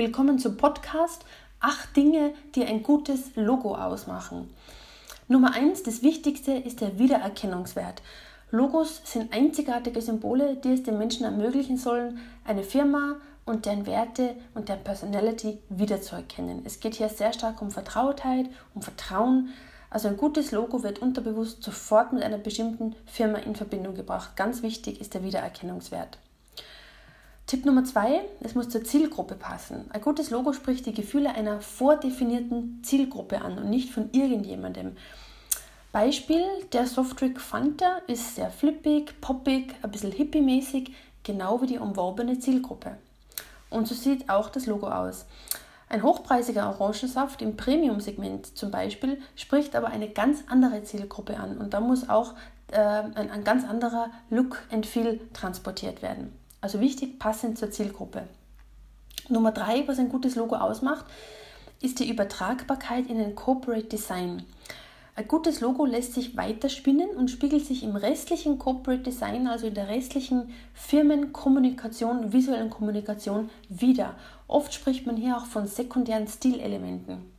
Willkommen zum Podcast Acht Dinge, die ein gutes Logo ausmachen. Nummer eins, das Wichtigste ist der Wiedererkennungswert. Logos sind einzigartige Symbole, die es den Menschen ermöglichen sollen, eine Firma und deren Werte und deren Personality wiederzuerkennen. Es geht hier sehr stark um Vertrautheit, um Vertrauen. Also ein gutes Logo wird unterbewusst sofort mit einer bestimmten Firma in Verbindung gebracht. Ganz wichtig ist der Wiedererkennungswert. Tipp Nummer zwei, es muss zur Zielgruppe passen. Ein gutes Logo spricht die Gefühle einer vordefinierten Zielgruppe an und nicht von irgendjemandem. Beispiel, der Softdrink Fanta ist sehr flippig, poppig, ein bisschen hippie-mäßig, genau wie die umworbene Zielgruppe. Und so sieht auch das Logo aus. Ein hochpreisiger Orangensaft im Premium-Segment zum Beispiel spricht aber eine ganz andere Zielgruppe an und da muss auch äh, ein, ein ganz anderer Look and Feel transportiert werden. Also wichtig, passend zur Zielgruppe. Nummer drei, was ein gutes Logo ausmacht, ist die Übertragbarkeit in ein Corporate Design. Ein gutes Logo lässt sich weiterspinnen und spiegelt sich im restlichen Corporate Design, also in der restlichen Firmenkommunikation, visuellen Kommunikation wieder. Oft spricht man hier auch von sekundären Stilelementen.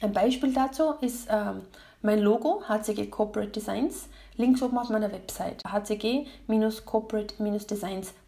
Ein Beispiel dazu ist äh, mein Logo HCG Corporate Designs, links oben auf meiner Website hcg-corporate-designs.com.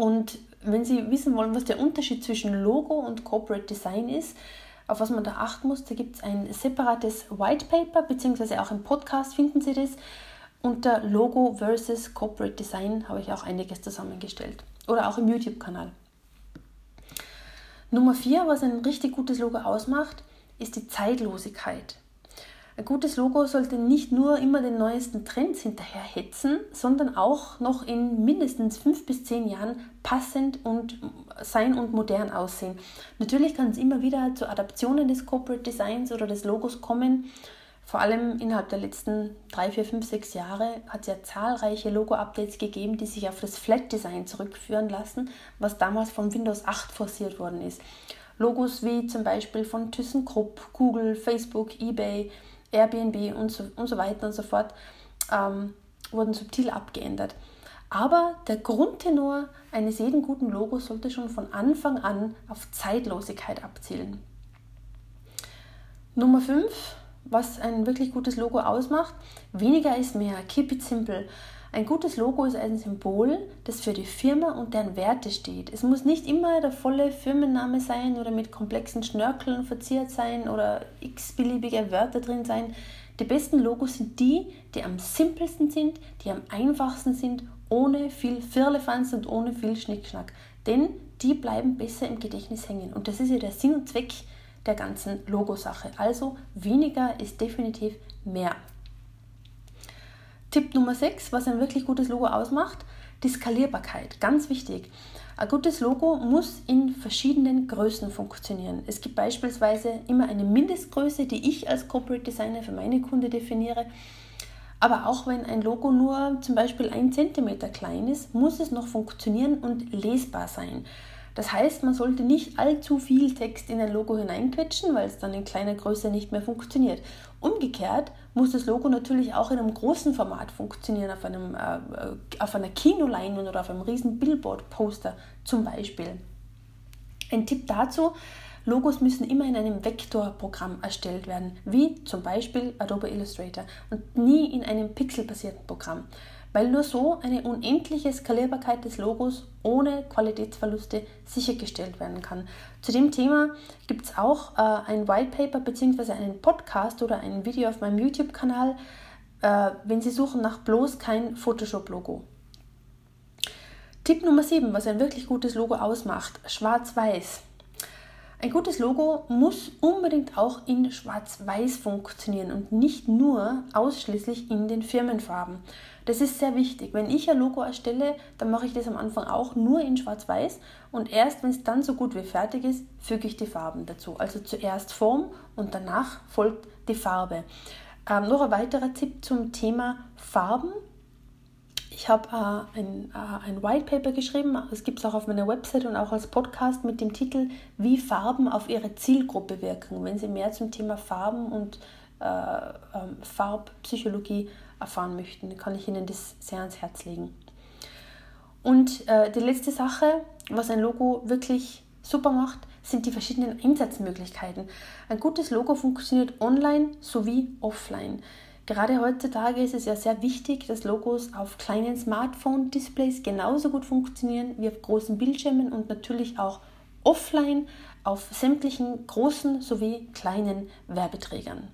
und wenn Sie wissen wollen, was der Unterschied zwischen Logo und Corporate Design ist, auf was man da achten muss, da gibt es ein separates White Paper, beziehungsweise auch im Podcast finden Sie das. Unter Logo versus Corporate Design habe ich auch einiges zusammengestellt. Oder auch im YouTube-Kanal. Nummer vier, was ein richtig gutes Logo ausmacht, ist die Zeitlosigkeit. Ein gutes Logo sollte nicht nur immer den neuesten Trends hinterher hetzen, sondern auch noch in mindestens fünf bis zehn Jahren passend und sein und modern aussehen. Natürlich kann es immer wieder zu Adaptionen des Corporate Designs oder des Logos kommen. Vor allem innerhalb der letzten drei, vier, fünf, sechs Jahre hat es ja zahlreiche Logo-Updates gegeben, die sich auf das Flat Design zurückführen lassen, was damals von Windows 8 forciert worden ist. Logos wie zum Beispiel von ThyssenKrupp, Google, Facebook, eBay, Airbnb und so, und so weiter und so fort ähm, wurden subtil abgeändert. Aber der Grundtenor eines jeden guten Logos sollte schon von Anfang an auf Zeitlosigkeit abzielen. Nummer 5, was ein wirklich gutes Logo ausmacht, weniger ist mehr, keep it simple. Ein gutes Logo ist ein Symbol, das für die Firma und deren Werte steht. Es muss nicht immer der volle Firmenname sein oder mit komplexen Schnörkeln verziert sein oder x-beliebige Wörter drin sein. Die besten Logos sind die, die am simpelsten sind, die am einfachsten sind, ohne viel Firlefanz und ohne viel Schnickschnack. Denn die bleiben besser im Gedächtnis hängen. Und das ist ja der Sinn und Zweck der ganzen Logosache. Also weniger ist definitiv mehr. Tipp Nummer 6, was ein wirklich gutes Logo ausmacht, die Skalierbarkeit. Ganz wichtig. Ein gutes Logo muss in verschiedenen Größen funktionieren. Es gibt beispielsweise immer eine Mindestgröße, die ich als Corporate Designer für meine Kunde definiere. Aber auch wenn ein Logo nur zum Beispiel ein Zentimeter klein ist, muss es noch funktionieren und lesbar sein. Das heißt, man sollte nicht allzu viel Text in ein Logo hineinquetschen, weil es dann in kleiner Größe nicht mehr funktioniert. Umgekehrt muss das Logo natürlich auch in einem großen Format funktionieren, auf, einem, äh, auf einer Kinoleinwand oder auf einem riesen Billboard-Poster zum Beispiel. Ein Tipp dazu, Logos müssen immer in einem Vektorprogramm erstellt werden, wie zum Beispiel Adobe Illustrator und nie in einem pixelbasierten Programm weil nur so eine unendliche Skalierbarkeit des Logos ohne Qualitätsverluste sichergestellt werden kann. Zu dem Thema gibt es auch äh, ein White Paper bzw. einen Podcast oder ein Video auf meinem YouTube-Kanal, äh, wenn Sie suchen nach bloß kein Photoshop-Logo. Tipp Nummer 7, was ein wirklich gutes Logo ausmacht, schwarz-weiß. Ein gutes Logo muss unbedingt auch in Schwarz-Weiß funktionieren und nicht nur ausschließlich in den Firmenfarben. Das ist sehr wichtig. Wenn ich ein Logo erstelle, dann mache ich das am Anfang auch nur in Schwarz-Weiß und erst wenn es dann so gut wie fertig ist, füge ich die Farben dazu. Also zuerst Form und danach folgt die Farbe. Ähm, noch ein weiterer Tipp zum Thema Farben. Ich habe äh, ein, äh, ein White Paper geschrieben, es gibt es auch auf meiner Website und auch als Podcast mit dem Titel Wie Farben auf Ihre Zielgruppe wirken. Wenn Sie mehr zum Thema Farben und äh, ähm, Farbpsychologie erfahren möchten, kann ich Ihnen das sehr ans Herz legen. Und äh, die letzte Sache, was ein Logo wirklich super macht, sind die verschiedenen Einsatzmöglichkeiten. Ein gutes Logo funktioniert online sowie offline. Gerade heutzutage ist es ja sehr wichtig, dass Logos auf kleinen Smartphone-Displays genauso gut funktionieren wie auf großen Bildschirmen und natürlich auch offline auf sämtlichen großen sowie kleinen Werbeträgern.